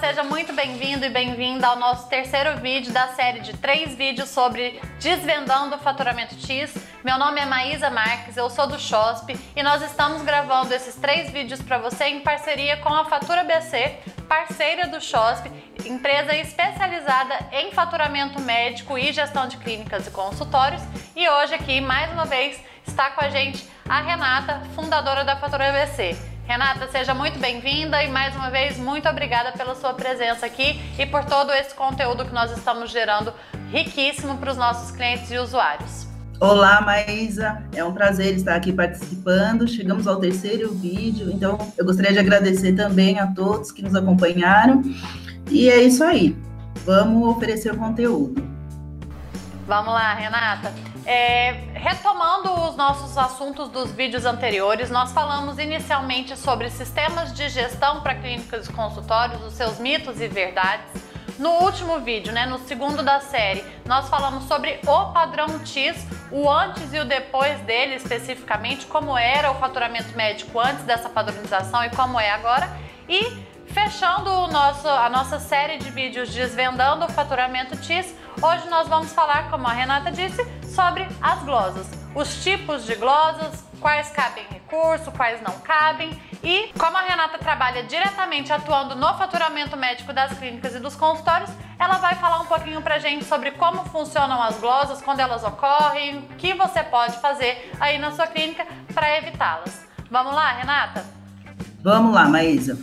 seja muito bem-vindo e bem-vinda ao nosso terceiro vídeo da série de três vídeos sobre Desvendando o Faturamento X. Meu nome é Maísa Marques, eu sou do XOSP e nós estamos gravando esses três vídeos para você em parceria com a Fatura BC, parceira do XOSP, empresa especializada em faturamento médico e gestão de clínicas e consultórios. E hoje aqui, mais uma vez, está com a gente a Renata, fundadora da Fatura BC. Renata, seja muito bem-vinda e mais uma vez muito obrigada pela sua presença aqui e por todo esse conteúdo que nós estamos gerando riquíssimo para os nossos clientes e usuários. Olá, Maísa. É um prazer estar aqui participando. Chegamos ao terceiro vídeo, então eu gostaria de agradecer também a todos que nos acompanharam. E é isso aí. Vamos oferecer o conteúdo. Vamos lá, Renata. É, retomando os nossos assuntos dos vídeos anteriores, nós falamos inicialmente sobre sistemas de gestão para clínicas e consultórios, os seus mitos e verdades. No último vídeo, né, no segundo da série, nós falamos sobre o padrão TIS, o antes e o depois dele especificamente, como era o faturamento médico antes dessa padronização e como é agora. E fechando nosso, a nossa série de vídeos desvendando o faturamento TIS, hoje nós vamos falar, como a Renata disse, sobre as glosas, os tipos de glosas, quais cabem recurso, quais não cabem e como a Renata trabalha diretamente atuando no faturamento médico das clínicas e dos consultórios, ela vai falar um pouquinho pra gente sobre como funcionam as glosas, quando elas ocorrem, o que você pode fazer aí na sua clínica para evitá-las. Vamos lá, Renata? Vamos lá, Maísa.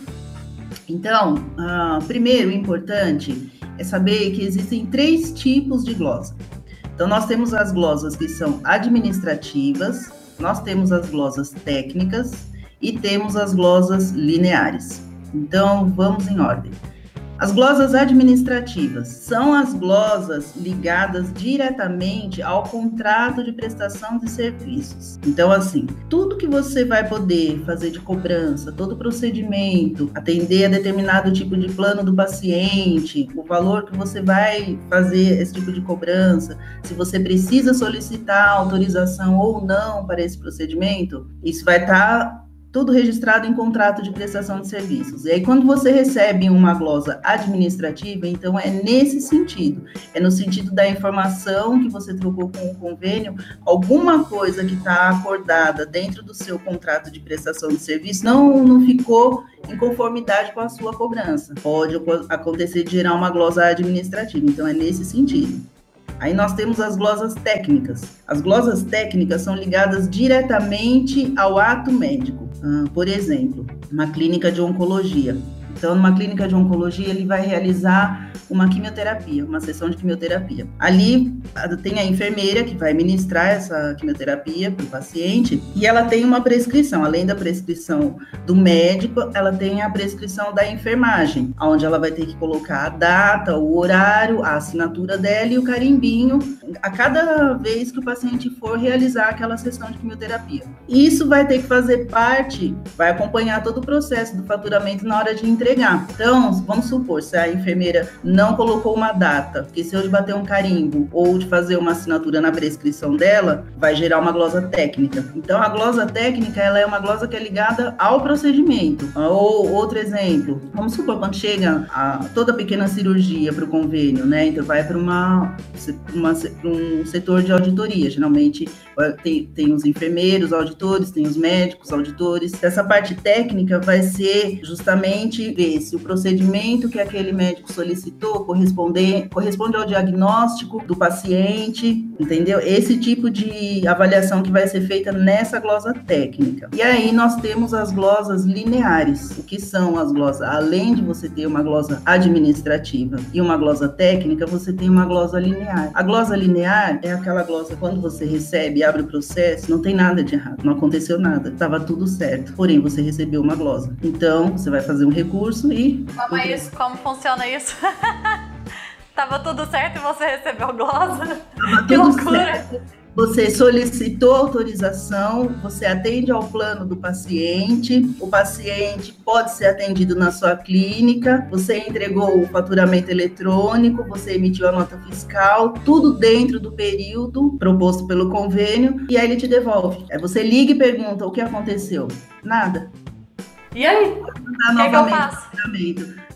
Então, uh, primeiro, importante é saber que existem três tipos de glosa. Então, nós temos as glosas que são administrativas, nós temos as glosas técnicas e temos as glosas lineares. Então, vamos em ordem. As glosas administrativas são as glosas ligadas diretamente ao contrato de prestação de serviços. Então, assim, tudo que você vai poder fazer de cobrança, todo procedimento, atender a determinado tipo de plano do paciente, o valor que você vai fazer esse tipo de cobrança, se você precisa solicitar autorização ou não para esse procedimento, isso vai estar tá tudo registrado em contrato de prestação de serviços. E aí, quando você recebe uma glosa administrativa, então é nesse sentido, é no sentido da informação que você trocou com o convênio, alguma coisa que está acordada dentro do seu contrato de prestação de serviço não, não ficou em conformidade com a sua cobrança. Pode acontecer de gerar uma glosa administrativa, então é nesse sentido. Aí nós temos as glosas técnicas. As glosas técnicas são ligadas diretamente ao ato médico. Ah, por exemplo, uma clínica de oncologia. Então, numa clínica de oncologia, ele vai realizar uma quimioterapia, uma sessão de quimioterapia. Ali tem a enfermeira que vai ministrar essa quimioterapia para o paciente e ela tem uma prescrição, além da prescrição do médico, ela tem a prescrição da enfermagem, onde ela vai ter que colocar a data, o horário, a assinatura dela e o carimbinho a cada vez que o paciente for realizar aquela sessão de quimioterapia. Isso vai ter que fazer parte, vai acompanhar todo o processo do faturamento na hora de entregar. Então, vamos supor, se a enfermeira não colocou uma data, esqueceu de bater um carimbo ou de fazer uma assinatura na prescrição dela, vai gerar uma glosa técnica. Então, a glosa técnica, ela é uma glosa que é ligada ao procedimento. Ou outro exemplo, vamos supor, quando chega a, toda pequena cirurgia para o convênio, né? Então, vai para uma, uma, um setor de auditoria. Geralmente, tem, tem os enfermeiros, auditores, tem os médicos, auditores. Essa parte técnica vai ser justamente ver se o procedimento que aquele médico solicitou corresponder, corresponde ao diagnóstico do paciente, entendeu? Esse tipo de avaliação que vai ser feita nessa glosa técnica. E aí nós temos as glosas lineares. O que são as glosas? Além de você ter uma glosa administrativa e uma glosa técnica, você tem uma glosa linear. A glosa linear é aquela glosa quando você recebe, abre o processo, não tem nada de errado, não aconteceu nada, estava tudo certo. Porém, você recebeu uma glosa. Então, você vai fazer um recurso e. Como é isso? Como funciona isso? Tava tudo certo e você recebeu glosa? Tava que loucura! Certo. Você solicitou autorização, você atende ao plano do paciente, o paciente pode ser atendido na sua clínica, você entregou o faturamento eletrônico, você emitiu a nota fiscal, tudo dentro do período proposto pelo convênio, e aí ele te devolve. Aí você liga e pergunta o que aconteceu. Nada. E aí? O que, é que eu faço?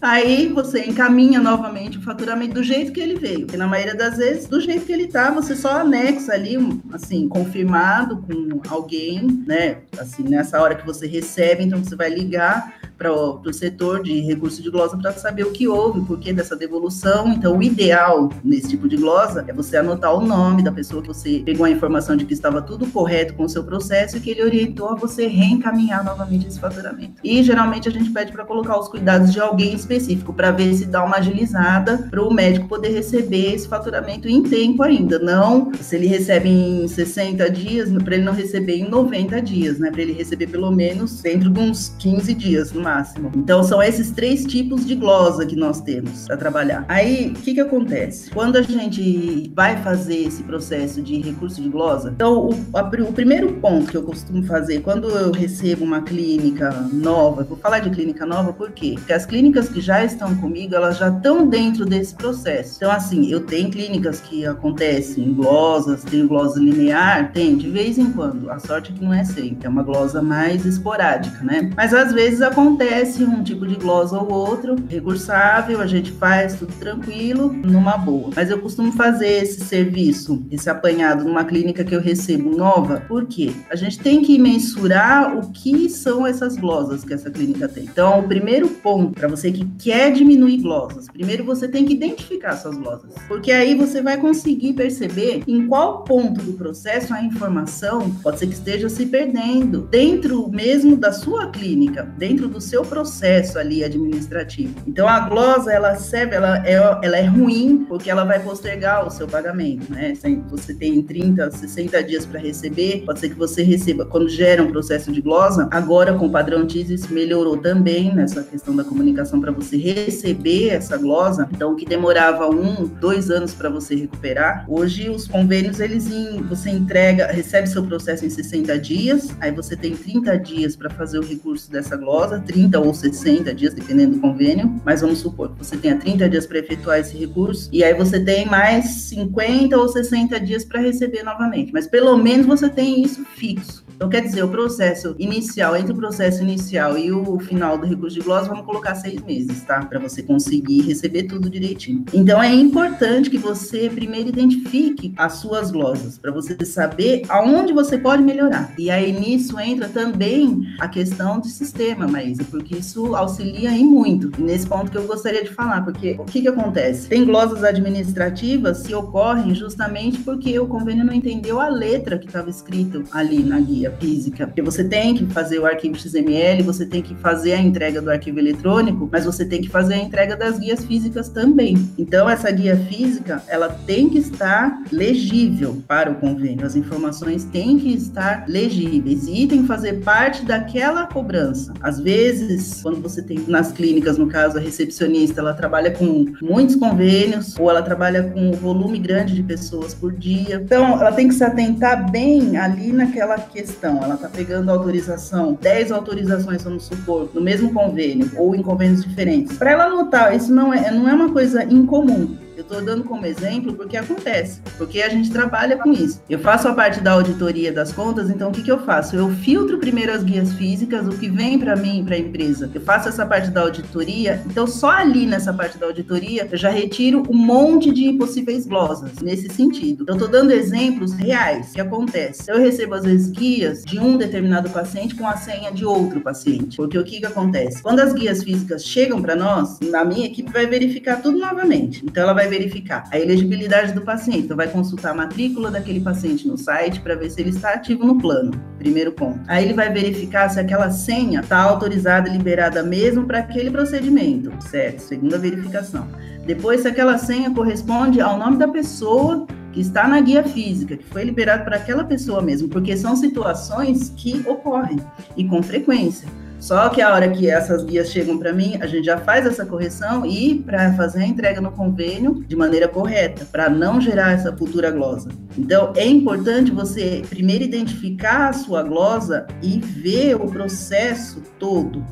Aí você encaminha novamente o faturamento do jeito que ele veio. Porque na maioria das vezes, do jeito que ele tá, você só anexa ali, assim, confirmado com alguém, né? Assim, nessa hora que você recebe, então você vai ligar para o setor de recurso de glosa para saber o que houve, o porquê dessa devolução. Então, o ideal nesse tipo de glosa é você anotar o nome da pessoa que você pegou a informação de que estava tudo correto com o seu processo e que ele orientou a você reencaminhar novamente esse faturamento. E geralmente a gente pede para colocar os cuidados de alguém específico para ver se dá uma agilizada para o médico poder receber esse faturamento em tempo ainda. Não se ele recebe em 60 dias, para ele não receber em 90 dias, né? Para ele receber pelo menos dentro de uns 15 dias no máximo. Então são esses três tipos de glosa que nós temos para trabalhar. Aí, o que que acontece? Quando a gente vai fazer esse processo de recurso de glosa, então o, a, o primeiro ponto que eu costumo fazer quando eu recebo uma clínica nova, vou falar de clínica nova por quê? Porque as clínicas que já estão comigo, elas já estão dentro desse processo. Então, assim, eu tenho clínicas que acontecem em glosas, tem glosa linear, tem de vez em quando. A sorte é que não é sempre, é uma glosa mais esporádica, né? Mas às vezes acontece acontece um tipo de glosa ou outro, recursável, a gente faz tudo tranquilo, numa boa. Mas eu costumo fazer esse serviço, esse apanhado numa clínica que eu recebo nova, por quê? A gente tem que mensurar o que são essas glosas que essa clínica tem. Então, o primeiro ponto para você que quer diminuir glosas, primeiro você tem que identificar suas glosas, porque aí você vai conseguir perceber em qual ponto do processo a informação pode ser que esteja se perdendo dentro mesmo da sua clínica, dentro do seu processo ali administrativo. Então a glosa ela serve, ela é, ela é ruim porque ela vai postergar o seu pagamento, né? Você tem 30, 60 dias para receber, pode ser que você receba quando gera um processo de glosa. Agora com o padrão TIS isso melhorou também nessa questão da comunicação para você receber essa glosa. Então o que demorava um, dois anos para você recuperar, hoje os convênios eles em, você entrega, recebe seu processo em 60 dias, aí você tem 30 dias para fazer o recurso dessa glosa, 30 30 ou 60 dias, dependendo do convênio, mas vamos supor que você tenha 30 dias para efetuar esse recurso, e aí você tem mais 50 ou 60 dias para receber novamente, mas pelo menos você tem isso fixo. Então, quer dizer, o processo inicial, entre o processo inicial e o final do recurso de glosa, vamos colocar seis meses, tá? Para você conseguir receber tudo direitinho. Então, é importante que você primeiro identifique as suas glosas, para você saber aonde você pode melhorar. E aí, nisso entra também a questão do sistema, Maísa, porque isso auxilia em muito. Nesse ponto que eu gostaria de falar, porque o que, que acontece? Tem glosas administrativas que ocorrem justamente porque o convênio não entendeu a letra que estava escrito ali na guia física, porque você tem que fazer o arquivo XML, você tem que fazer a entrega do arquivo eletrônico, mas você tem que fazer a entrega das guias físicas também. Então essa guia física, ela tem que estar legível para o convênio. As informações têm que estar legíveis e tem que fazer parte daquela cobrança. Às vezes, quando você tem nas clínicas, no caso a recepcionista, ela trabalha com muitos convênios ou ela trabalha com um volume grande de pessoas por dia. Então, ela tem que se atentar bem ali naquela questão questão, ela está pegando autorização, 10 autorizações, vamos supor, no mesmo convênio ou em convênios diferentes. Para ela notar, isso não é, não é uma coisa incomum. Eu estou dando como exemplo porque acontece, porque a gente trabalha com isso. Eu faço a parte da auditoria das contas, então o que, que eu faço? Eu filtro primeiro as guias físicas, o que vem para mim, para a empresa. Eu faço essa parte da auditoria, então só ali nessa parte da auditoria eu já retiro um monte de possíveis glosas nesse sentido. Eu estou dando exemplos reais que acontece. Eu recebo às vezes guias de um determinado paciente com a senha de outro paciente, porque o que, que acontece? Quando as guias físicas chegam para nós, a minha equipe vai verificar tudo novamente. Então ela vai verificar a elegibilidade do paciente. Então, vai consultar a matrícula daquele paciente no site para ver se ele está ativo no plano. Primeiro ponto. Aí ele vai verificar se aquela senha está autorizada e liberada mesmo para aquele procedimento, certo? Segunda verificação. Depois, se aquela senha corresponde ao nome da pessoa que está na guia física, que foi liberado para aquela pessoa mesmo, porque são situações que ocorrem e com frequência. Só que a hora que essas guias chegam para mim, a gente já faz essa correção e para fazer a entrega no convênio de maneira correta, para não gerar essa futura glosa. Então, é importante você primeiro identificar a sua glosa e ver o processo todo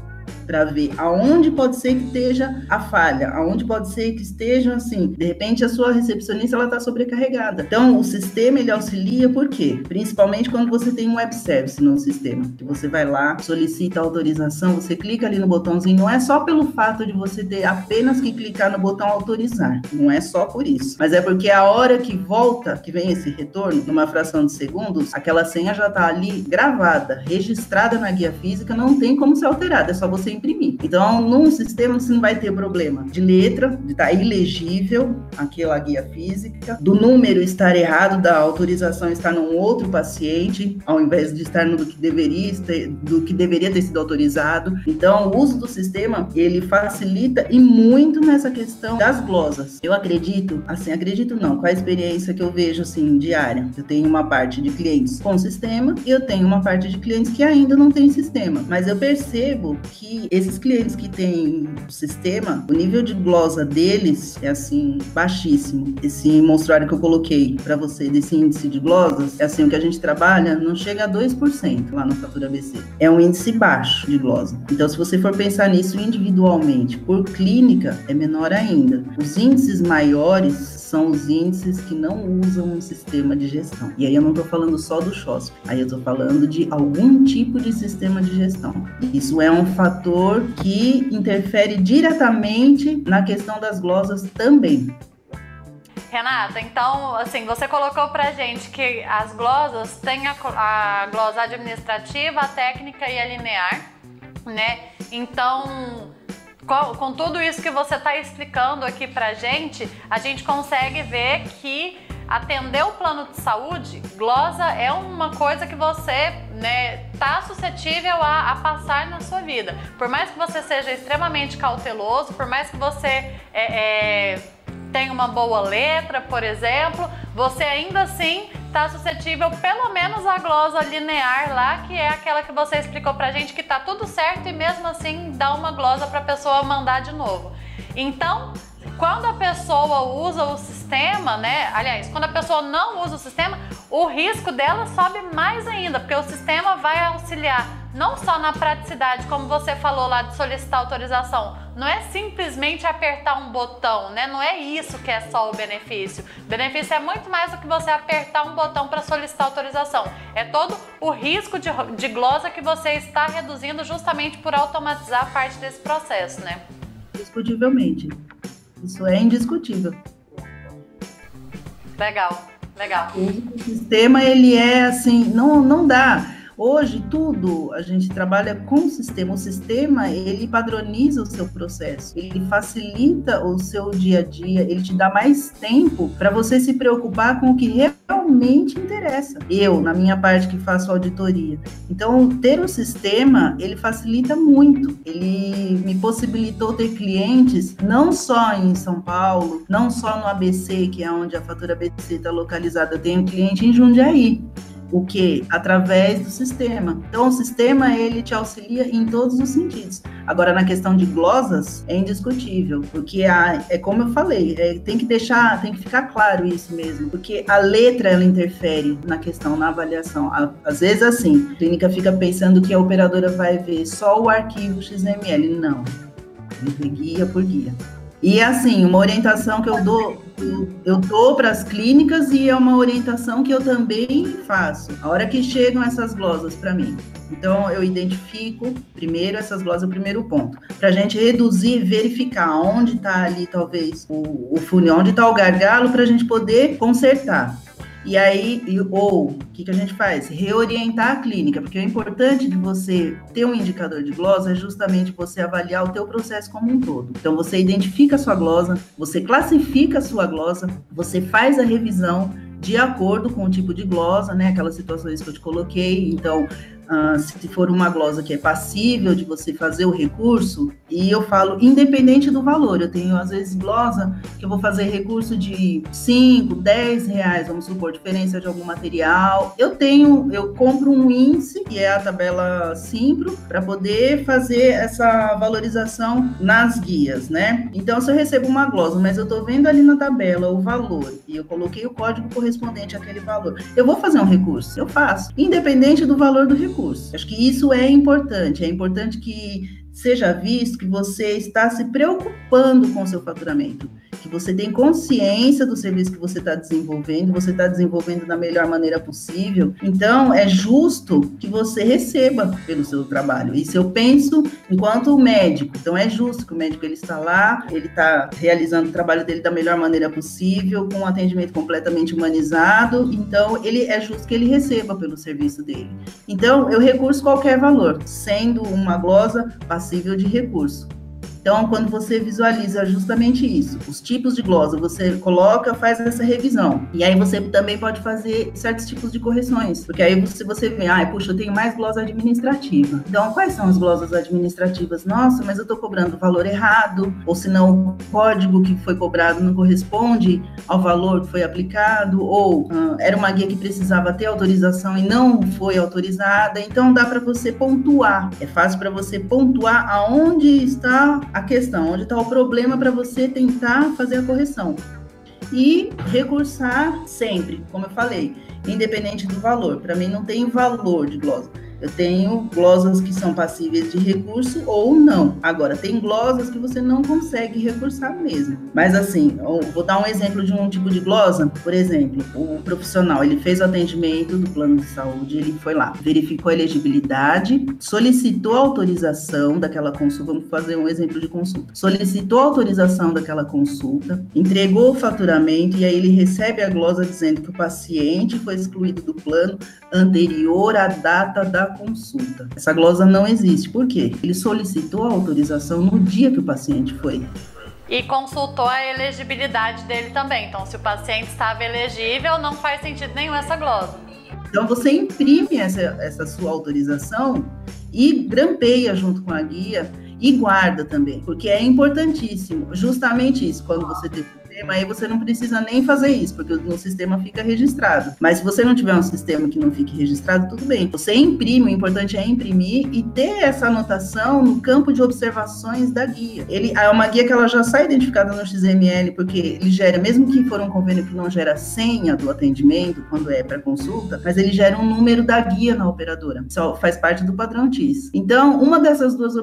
para ver aonde pode ser que esteja a falha, aonde pode ser que esteja assim, de repente a sua recepcionista ela está sobrecarregada. Então o sistema ele auxilia por quê? Principalmente quando você tem um web service no sistema, que você vai lá, solicita autorização, você clica ali no botãozinho, não é só pelo fato de você ter apenas que clicar no botão autorizar, não é só por isso, mas é porque a hora que volta, que vem esse retorno, numa fração de segundos, aquela senha já está ali gravada, registrada na guia física, não tem como ser alterada, é só você imprimir. Então, num sistema você não vai ter problema de letra, de estar tá ilegível aquela guia física, do número estar errado, da autorização estar num outro paciente, ao invés de estar no que deveria, do que deveria ter sido autorizado. Então, o uso do sistema, ele facilita e muito nessa questão das glosas. Eu acredito, assim, acredito não, com a experiência que eu vejo, assim, diária. Eu tenho uma parte de clientes com sistema e eu tenho uma parte de clientes que ainda não tem sistema. Mas eu percebo que esses clientes que têm sistema, o nível de glosa deles é, assim, baixíssimo. Esse monstruário que eu coloquei para você desse índice de glosas, é assim, o que a gente trabalha não chega a 2% lá no Fatura ABC. É um índice baixo de glosa. Então, se você for pensar nisso individualmente, por clínica, é menor ainda. Os índices maiores são os índices que não usam um sistema de gestão. E aí eu não estou falando só do SHOSP, aí eu estou falando de algum tipo de sistema de gestão. Isso é um fator que interfere diretamente na questão das glosas também. Renata, então, assim, você colocou pra gente que as glosas têm a, a glosa administrativa, a técnica e a linear, né? Então, com, com tudo isso que você está explicando aqui pra gente, a gente consegue ver que atender o plano de saúde, glosa é uma coisa que você né, tá suscetível a, a, passar na sua vida. Por mais que você seja extremamente cauteloso, por mais que você é, é, tenha uma boa letra, por exemplo, você ainda assim está suscetível pelo menos à glosa linear lá, que é aquela que você explicou pra gente que tá tudo certo e mesmo assim dá uma glosa para a pessoa mandar de novo. Então, quando a pessoa usa o sistema, né? Aliás, quando a pessoa não usa o sistema, o risco dela sobe mais ainda, porque o sistema vai auxiliar não só na praticidade, como você falou lá de solicitar autorização, não é simplesmente apertar um botão, né? Não é isso que é só o benefício. O benefício é muito mais do que você apertar um botão para solicitar autorização. É todo o risco de, de glosa que você está reduzindo justamente por automatizar parte desse processo, né? Discutivelmente. Isso é indiscutível. Legal, legal. O sistema ele é assim, não não dá Hoje, tudo a gente trabalha com o sistema. O sistema, ele padroniza o seu processo, ele facilita o seu dia a dia, ele te dá mais tempo para você se preocupar com o que realmente interessa. Eu, na minha parte que faço auditoria. Então, ter um sistema, ele facilita muito. Ele me possibilitou ter clientes não só em São Paulo, não só no ABC, que é onde a fatura ABC está localizada. Eu tenho cliente em Jundiaí. O que? Através do sistema. Então, o sistema, ele te auxilia em todos os sentidos. Agora, na questão de glosas, é indiscutível, porque a, é como eu falei, é, tem que deixar, tem que ficar claro isso mesmo, porque a letra, ela interfere na questão, na avaliação. Às vezes, assim, a clínica fica pensando que a operadora vai ver só o arquivo XML. Não. Ele guia por guia. E assim, uma orientação que eu dou, eu dou para as clínicas e é uma orientação que eu também faço. A hora que chegam essas glosas para mim. Então, eu identifico primeiro essas glosas, o primeiro ponto. Para a gente reduzir, verificar onde está ali, talvez, o, o onde está o gargalo, para a gente poder consertar. E aí, ou o que, que a gente faz? Reorientar a clínica, porque o importante de você ter um indicador de glosa é justamente você avaliar o teu processo como um todo. Então, você identifica a sua glosa, você classifica a sua glosa, você faz a revisão de acordo com o tipo de glosa, né? Aquelas situações que eu te coloquei. Então, Uh, se for uma glosa que é passível de você fazer o recurso, e eu falo independente do valor, eu tenho às vezes glosa que eu vou fazer recurso de 5, 10 reais, vamos supor, diferença de algum material. Eu tenho, eu compro um índice, que é a tabela Simpro, para poder fazer essa valorização nas guias, né? Então, se eu recebo uma glosa, mas eu estou vendo ali na tabela o valor, e eu coloquei o código correspondente àquele valor, eu vou fazer um recurso, eu faço, independente do valor do recurso recursos. Acho que isso é importante. É importante que seja visto que você está se preocupando com o seu faturamento, que você tem consciência do serviço que você está desenvolvendo, você está desenvolvendo da melhor maneira possível. Então, é justo que você receba pelo seu trabalho. Isso eu penso enquanto médico. Então, é justo que o médico ele está lá, ele está realizando o trabalho dele da melhor maneira possível, com um atendimento completamente humanizado. Então, ele é justo que ele receba pelo serviço dele. Então, eu recurso qualquer valor, sendo uma glosa passível de recurso. Então, quando você visualiza justamente isso, os tipos de glosa, você coloca, faz essa revisão. E aí você também pode fazer certos tipos de correções. Porque aí você, você vê, ah, puxa, eu tenho mais glosa administrativa. Então, quais são as glosas administrativas? Nossa, mas eu estou cobrando o valor errado, ou se não, o código que foi cobrado não corresponde ao valor que foi aplicado, ou era uma guia que precisava ter autorização e não foi autorizada. Então, dá para você pontuar. É fácil para você pontuar aonde está a questão, onde está o problema para você tentar fazer a correção. E recursar sempre, como eu falei, independente do valor. Para mim não tem valor de glosa. Eu tenho glosas que são passíveis de recurso ou não. Agora, tem glosas que você não consegue recursar mesmo. Mas assim, vou dar um exemplo de um tipo de glosa. Por exemplo, o profissional, ele fez o atendimento do plano de saúde, ele foi lá, verificou a elegibilidade, solicitou autorização daquela consulta, vamos fazer um exemplo de consulta. Solicitou autorização daquela consulta, entregou o faturamento e aí ele recebe a glosa dizendo que o paciente foi excluído do plano anterior à data da consulta. Essa glosa não existe. Por quê? Ele solicitou a autorização no dia que o paciente foi. E consultou a elegibilidade dele também. Então, se o paciente estava elegível, não faz sentido nenhum essa glosa. Então, você imprime essa, essa sua autorização e grampeia junto com a guia e guarda também, porque é importantíssimo, justamente isso, quando você sistema, aí você não precisa nem fazer isso, porque no sistema fica registrado. Mas se você não tiver um sistema que não fique registrado, tudo bem. Você imprime, o importante é imprimir e ter essa anotação no campo de observações da guia. Ele é uma guia que ela já sai identificada no XML, porque ele gera, mesmo que for um convênio que não gera senha do atendimento, quando é para consulta, mas ele gera um número da guia na operadora. Só faz parte do padrão TIS. Então, uma dessas duas,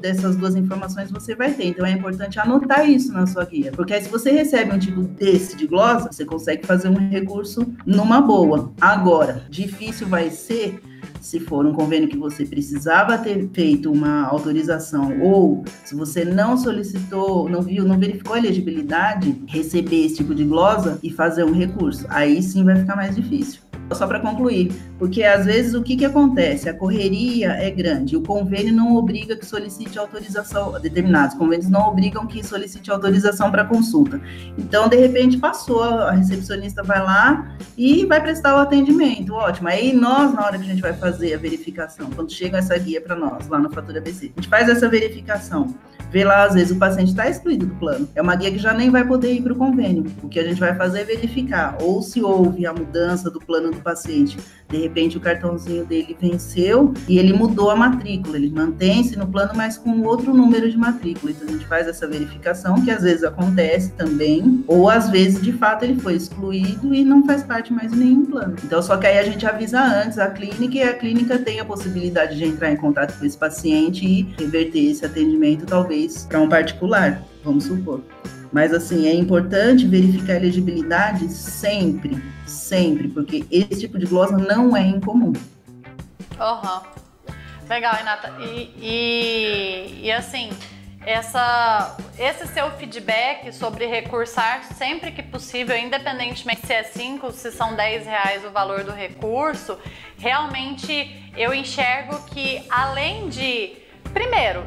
dessas duas informações você vai ter. Então, é importante anotar isso na sua guia, porque aí se você recebe um tipo desse de glosa, você consegue fazer um recurso numa boa. Agora, difícil vai ser se for um convênio que você precisava ter feito uma autorização ou se você não solicitou, não viu, não verificou a elegibilidade, receber esse tipo de glosa e fazer um recurso. Aí sim vai ficar mais difícil só para concluir, porque às vezes o que, que acontece? A correria é grande, o convênio não obriga que solicite autorização, determinados convênios não obrigam que solicite autorização para consulta. Então, de repente, passou, a recepcionista vai lá e vai prestar o atendimento, ótimo. Aí nós, na hora que a gente vai fazer a verificação, quando chega essa guia para nós, lá na Fatura BC, a gente faz essa verificação vê lá, às vezes o paciente está excluído do plano. É uma guia que já nem vai poder ir para o convênio. O que a gente vai fazer é verificar ou se houve a mudança do plano do paciente. De repente o cartãozinho dele venceu e ele mudou a matrícula. Ele mantém-se no plano, mas com outro número de matrícula. Então a gente faz essa verificação, que às vezes acontece também, ou às vezes de fato ele foi excluído e não faz parte mais de nenhum plano. Então só que aí a gente avisa antes a clínica e a clínica tem a possibilidade de entrar em contato com esse paciente e reverter esse atendimento, talvez para um particular, vamos supor. Mas assim, é importante verificar a elegibilidade sempre, sempre, porque esse tipo de glosa não é incomum. Uhum. Legal, Renata. E, e, e assim, essa, esse seu feedback sobre recursar sempre que possível, independentemente se é 5, se são 10 reais o valor do recurso, realmente eu enxergo que além de, primeiro,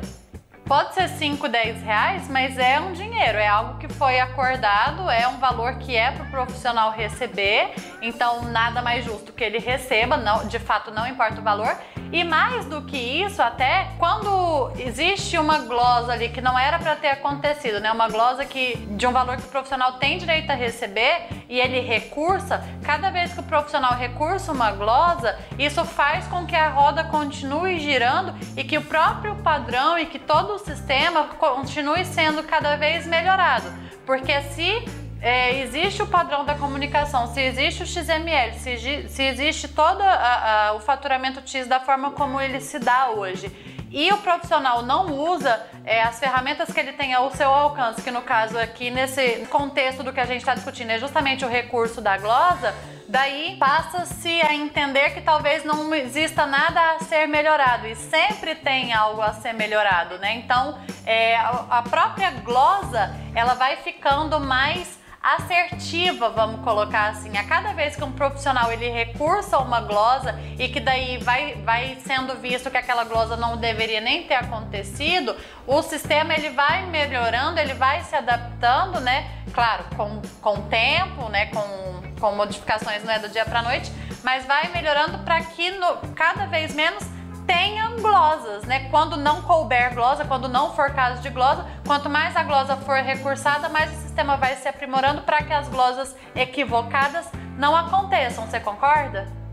Pode ser 5, 10 reais, mas é um dinheiro, é algo que foi acordado, é um valor que é para o profissional receber, então nada mais justo que ele receba, não, de fato não importa o valor. E mais do que isso, até quando existe uma glosa ali que não era para ter acontecido, né? Uma glosa que de um valor que o profissional tem direito a receber e ele recursa, cada vez que o profissional recursa uma glosa, isso faz com que a roda continue girando e que o próprio padrão e que todo o sistema continue sendo cada vez melhorado. Porque se é, existe o padrão da comunicação, se existe o XML, se, se existe todo a, a, o faturamento TIS da forma como ele se dá hoje. E o profissional não usa é, as ferramentas que ele tem ao seu alcance, que no caso aqui, nesse contexto do que a gente está discutindo, é justamente o recurso da glosa, daí passa-se a entender que talvez não exista nada a ser melhorado. E sempre tem algo a ser melhorado, né? Então, é, a própria glosa ela vai ficando mais assertiva, vamos colocar assim. A cada vez que um profissional ele recursa uma glosa e que daí vai, vai sendo visto que aquela glosa não deveria nem ter acontecido, o sistema ele vai melhorando, ele vai se adaptando, né? Claro, com, com tempo, né? Com, com modificações não é do dia para noite, mas vai melhorando para que no, cada vez menos tenha glosas, né? Quando não couber glosa, quando não for caso de glosa, quanto mais a glosa for recursada, mais o sistema vai se aprimorando para que as glosas equivocadas não aconteçam. Você concorda?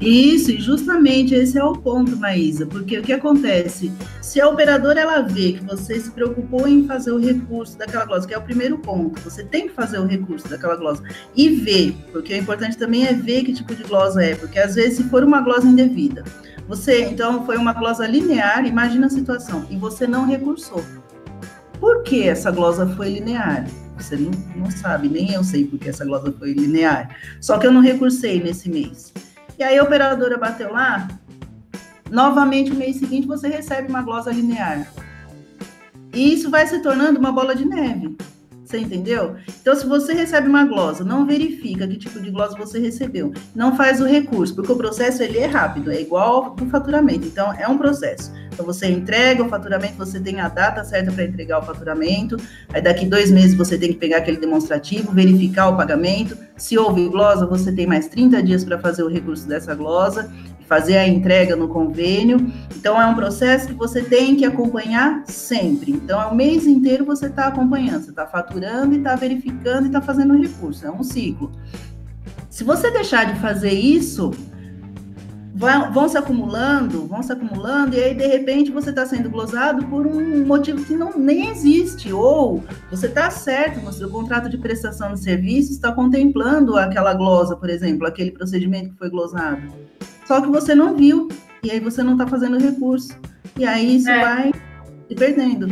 Isso, e justamente esse é o ponto, Maísa, porque o que acontece? Se a operadora ela vê que você se preocupou em fazer o recurso daquela glosa, que é o primeiro ponto, você tem que fazer o recurso daquela glosa e ver, porque o importante também é ver que tipo de glosa é, porque às vezes se for uma glosa indevida, você, então, foi uma glosa linear, imagina a situação, e você não recursou. Por que essa glosa foi linear? Você não, não sabe, nem eu sei por que essa glosa foi linear. Só que eu não recursei nesse mês. E aí a operadora bateu lá, novamente no mês seguinte você recebe uma glosa linear. E isso vai se tornando uma bola de neve. Você entendeu? Então, se você recebe uma glosa, não verifica que tipo de glosa você recebeu, não faz o recurso, porque o processo ele é rápido, é igual do faturamento. Então, é um processo. Então, você entrega o faturamento, você tem a data certa para entregar o faturamento. Aí, daqui dois meses, você tem que pegar aquele demonstrativo, verificar o pagamento. Se houve glosa, você tem mais 30 dias para fazer o recurso dessa glosa fazer a entrega no convênio. Então, é um processo que você tem que acompanhar sempre. Então, é o mês inteiro você está acompanhando, você está faturando e está verificando e está fazendo recurso. É um ciclo. Se você deixar de fazer isso, vão, vão se acumulando, vão se acumulando, e aí, de repente, você está sendo glosado por um motivo que não, nem existe. Ou você está certo, o seu contrato de prestação de serviço está contemplando aquela glosa, por exemplo, aquele procedimento que foi glosado só que você não viu, e aí você não está fazendo recurso. E aí isso é. vai se perdendo.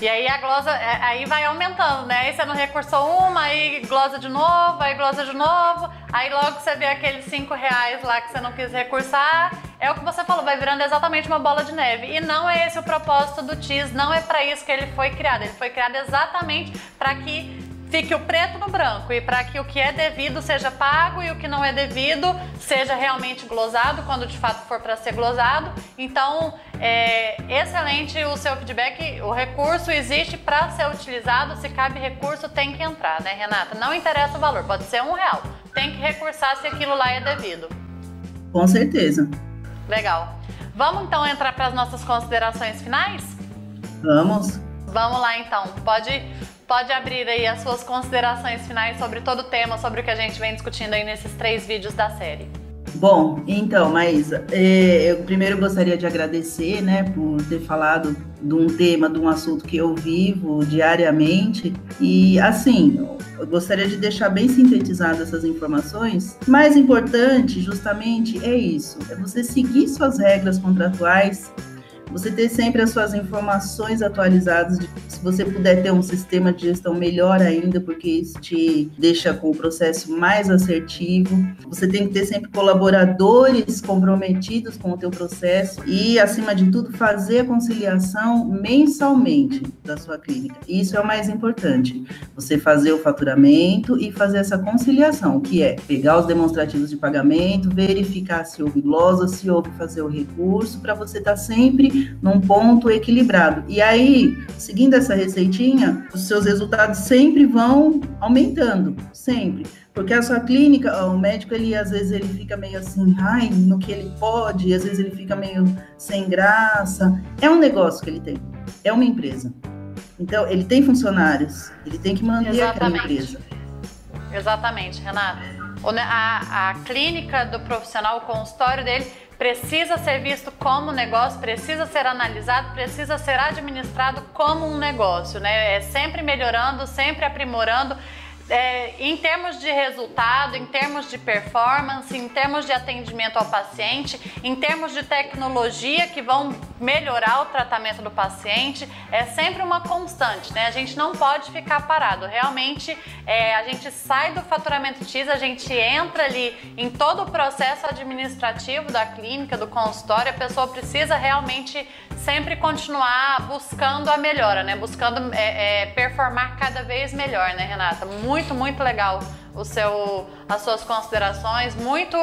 E aí a glosa, é, aí vai aumentando, né? Aí você não recursou uma, aí glosa de novo, aí glosa de novo, aí logo você vê aqueles cinco reais lá que você não quis recursar. É o que você falou, vai virando exatamente uma bola de neve. E não é esse o propósito do TIS, não é para isso que ele foi criado. Ele foi criado exatamente para que fique o preto no branco e para que o que é devido seja pago e o que não é devido seja realmente glosado quando de fato for para ser glosado. Então, é excelente o seu feedback. O recurso existe para ser utilizado. Se cabe recurso, tem que entrar, né, Renata? Não interessa o valor, pode ser um real. Tem que recursar se aquilo lá é devido. Com certeza. Legal. Vamos então entrar para as nossas considerações finais? Vamos. Vamos lá então. Pode Pode abrir aí as suas considerações finais sobre todo o tema, sobre o que a gente vem discutindo aí nesses três vídeos da série. Bom, então, Maísa, é, eu primeiro gostaria de agradecer, né, por ter falado de um tema, de um assunto que eu vivo diariamente. E, assim, eu gostaria de deixar bem sintetizadas essas informações. Mais importante, justamente, é isso: é você seguir suas regras contratuais você ter sempre as suas informações atualizadas, se você puder ter um sistema de gestão melhor ainda, porque isso te deixa com o processo mais assertivo. Você tem que ter sempre colaboradores comprometidos com o teu processo e, acima de tudo, fazer a conciliação mensalmente da sua clínica. Isso é o mais importante. Você fazer o faturamento e fazer essa conciliação, que é pegar os demonstrativos de pagamento, verificar se houve glosa, se houve fazer o recurso, para você estar tá sempre num ponto equilibrado. E aí, seguindo essa receitinha, os seus resultados sempre vão aumentando, sempre. Porque a sua clínica, o médico, ele às vezes ele fica meio assim, ai, no que ele pode, às vezes ele fica meio sem graça. É um negócio que ele tem, é uma empresa. Então, ele tem funcionários, ele tem que manter Exatamente. aquela empresa. Exatamente, Renata. A, a clínica do profissional, o consultório dele, precisa ser visto como negócio, precisa ser analisado, precisa ser administrado como um negócio, né? É sempre melhorando, sempre aprimorando, é, em termos de resultado, em termos de performance, em termos de atendimento ao paciente, em termos de tecnologia que vão melhorar o tratamento do paciente, é sempre uma constante, né? A gente não pode ficar parado. Realmente, é, a gente sai do faturamento TIS, a gente entra ali em todo o processo administrativo da clínica, do consultório, a pessoa precisa realmente sempre continuar buscando a melhora, né? Buscando é, é, performar cada vez melhor, né, Renata? Muito, muito legal o seu, as suas considerações, muito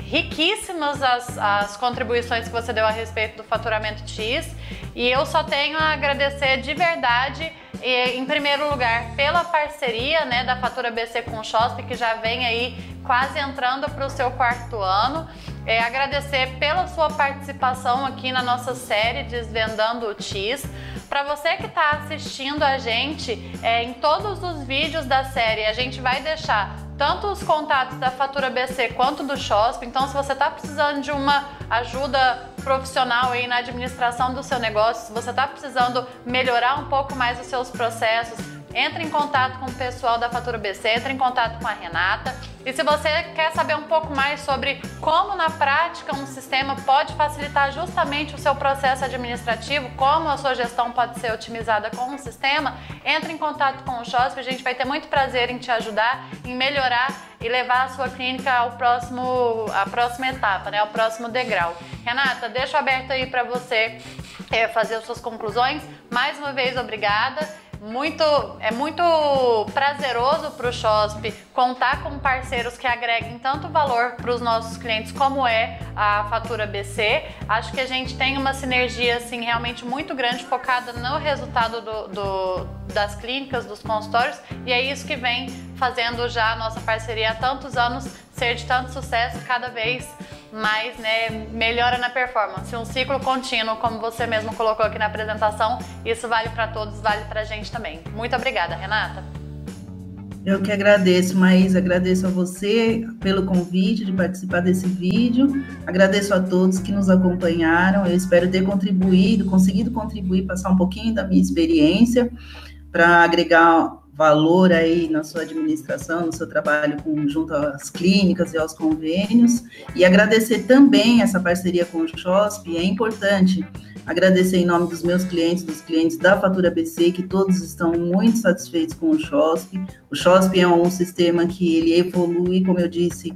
riquíssimas as, as contribuições que você deu a respeito do faturamento TIS e eu só tenho a agradecer de verdade, em primeiro lugar, pela parceria né, da Fatura BC com o SHOSP, que já vem aí quase entrando para o seu quarto ano. É, agradecer pela sua participação aqui na nossa série Desvendando o TIS. Para você que está assistindo a gente, é, em todos os vídeos da série, a gente vai deixar tanto os contatos da Fatura BC quanto do SHOSP. Então, se você está precisando de uma ajuda profissional aí na administração do seu negócio, se você está precisando melhorar um pouco mais os seus processos, entre em contato com o pessoal da Fatura BC, entre em contato com a Renata. E se você quer saber um pouco mais sobre como na prática um sistema pode facilitar justamente o seu processo administrativo, como a sua gestão pode ser otimizada com um sistema, entre em contato com o SHOSP, a gente vai ter muito prazer em te ajudar, em melhorar e levar a sua clínica ao próximo, à próxima etapa, né, ao próximo degrau. Renata, deixo aberto aí para você é, fazer as suas conclusões. Mais uma vez, obrigada muito, é muito prazeroso para o SHOSP contar com parceiros que agreguem tanto valor para os nossos clientes como é a fatura BC. Acho que a gente tem uma sinergia assim realmente muito grande focada no resultado do, do, das clínicas, dos consultórios e é isso que vem fazendo já a nossa parceria há tantos anos ser de tanto sucesso cada vez mais né, melhora na performance. Um ciclo contínuo, como você mesmo colocou aqui na apresentação, isso vale para todos, vale para a gente também. Muito obrigada, Renata. Eu que agradeço, Maísa, agradeço a você pelo convite de participar desse vídeo, agradeço a todos que nos acompanharam, eu espero ter contribuído, conseguido contribuir, passar um pouquinho da minha experiência para agregar valor aí na sua administração, no seu trabalho com, junto às clínicas e aos convênios, e agradecer também essa parceria com o CHOSP, é importante agradecer em nome dos meus clientes, dos clientes da Fatura BC, que todos estão muito satisfeitos com o CHOSP. O CHOSP é um sistema que ele evolui, como eu disse,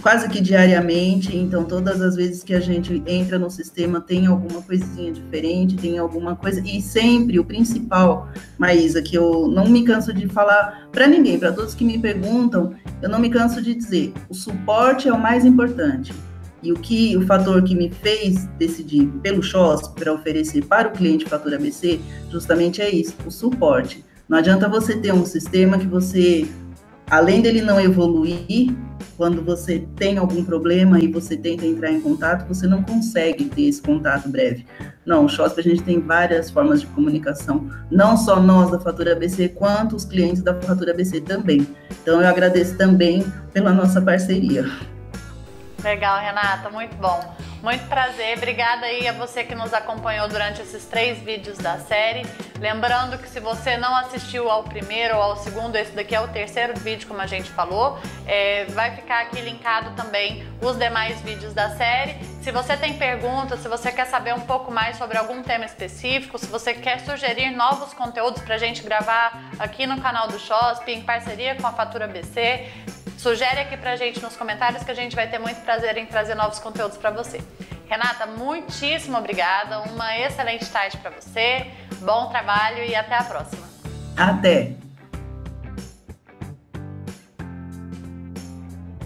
quase que diariamente, então todas as vezes que a gente entra no sistema tem alguma coisinha diferente, tem alguma coisa, e sempre o principal, Maísa, que eu não me canso de falar para ninguém, para todos que me perguntam, eu não me canso de dizer, o suporte é o mais importante. E o que o fator que me fez decidir pelo SHOS para oferecer para o cliente Fatura ABC, justamente é isso, o suporte. Não adianta você ter um sistema que você, além dele não evoluir, quando você tem algum problema e você tenta entrar em contato, você não consegue ter esse contato breve. Não, o SHOSP a gente tem várias formas de comunicação, não só nós da Fatura ABC, quanto os clientes da Fatura ABC também. Então eu agradeço também pela nossa parceria. Legal, Renata, muito bom. Muito prazer, obrigada aí a você que nos acompanhou durante esses três vídeos da série. Lembrando que se você não assistiu ao primeiro ou ao segundo, esse daqui é o terceiro vídeo, como a gente falou, é, vai ficar aqui linkado também os demais vídeos da série. Se você tem perguntas, se você quer saber um pouco mais sobre algum tema específico, se você quer sugerir novos conteúdos para a gente gravar aqui no canal do SHOSP, em parceria com a Fatura BC, Sugere aqui pra gente nos comentários que a gente vai ter muito prazer em trazer novos conteúdos para você. Renata, muitíssimo obrigada, uma excelente tarde para você, bom trabalho e até a próxima. Até!